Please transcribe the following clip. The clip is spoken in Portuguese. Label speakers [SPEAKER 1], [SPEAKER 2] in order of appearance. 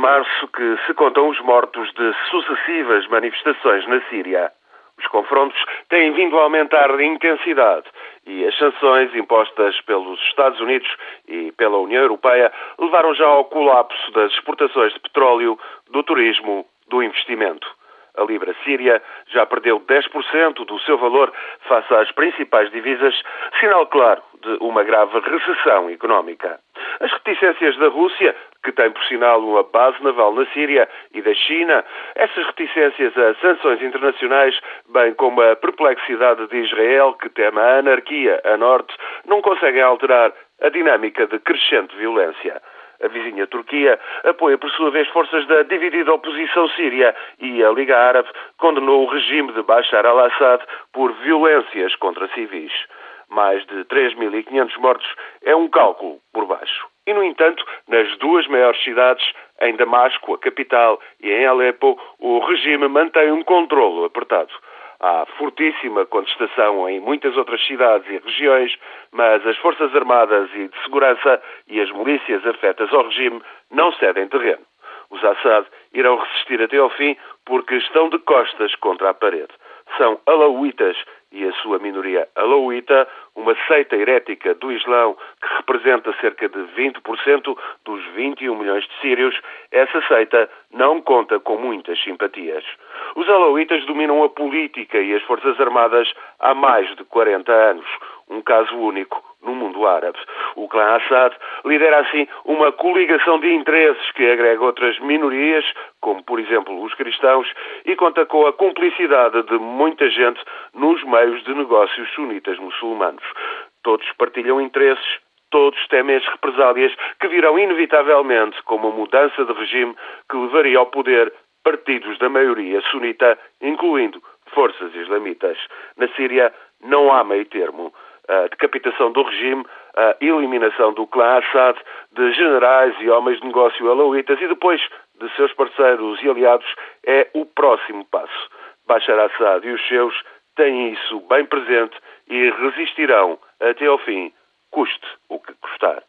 [SPEAKER 1] março que se contam os mortos de sucessivas manifestações na Síria. Os confrontos têm vindo a aumentar de intensidade e as sanções impostas pelos Estados Unidos e pela União Europeia levaram já ao colapso das exportações de petróleo, do turismo, do investimento. A libra síria já perdeu 10% do seu valor face às principais divisas, sinal claro de uma grave recessão económica. As reticências da Rússia, que tem por sinal uma base naval na Síria, e da China, essas reticências a sanções internacionais, bem como a perplexidade de Israel, que teme a anarquia a norte, não conseguem alterar a dinâmica de crescente violência. A vizinha Turquia apoia, por sua vez, forças da dividida oposição síria e a Liga Árabe condenou o regime de Bashar al-Assad por violências contra civis. Mais de 3.500 mortos é um cálculo por baixo. E, no entanto, nas duas maiores cidades, em Damasco, a capital, e em Alepo, o regime mantém um controlo apertado. Há fortíssima contestação em muitas outras cidades e regiões, mas as Forças Armadas e de Segurança e as milícias afetas ao regime não cedem terreno. Os Assad irão resistir até ao fim porque estão de costas contra a parede. São alauítas sua minoria alauíta, uma seita herética do Islão que representa cerca de 20% dos 21 milhões de sírios, essa seita não conta com muitas simpatias. Os alauítas dominam a política e as forças armadas há mais de 40 anos, um caso único no mundo árabe. O clã Assad lidera assim uma coligação de interesses que agrega outras minorias, como por exemplo os cristãos, e conta com a cumplicidade de muita gente nos meios de negócios sunitas muçulmanos. Todos partilham interesses, todos temem as represálias que virão inevitavelmente com uma mudança de regime que levaria ao poder partidos da maioria sunita, incluindo forças islamitas. Na Síria não há meio termo a decapitação do regime, a eliminação do clã Assad, de generais e homens de negócio alauítas e depois de seus parceiros e aliados é o próximo passo. Bashar Assad e os seus têm isso bem presente e resistirão até ao fim, custe o que custar.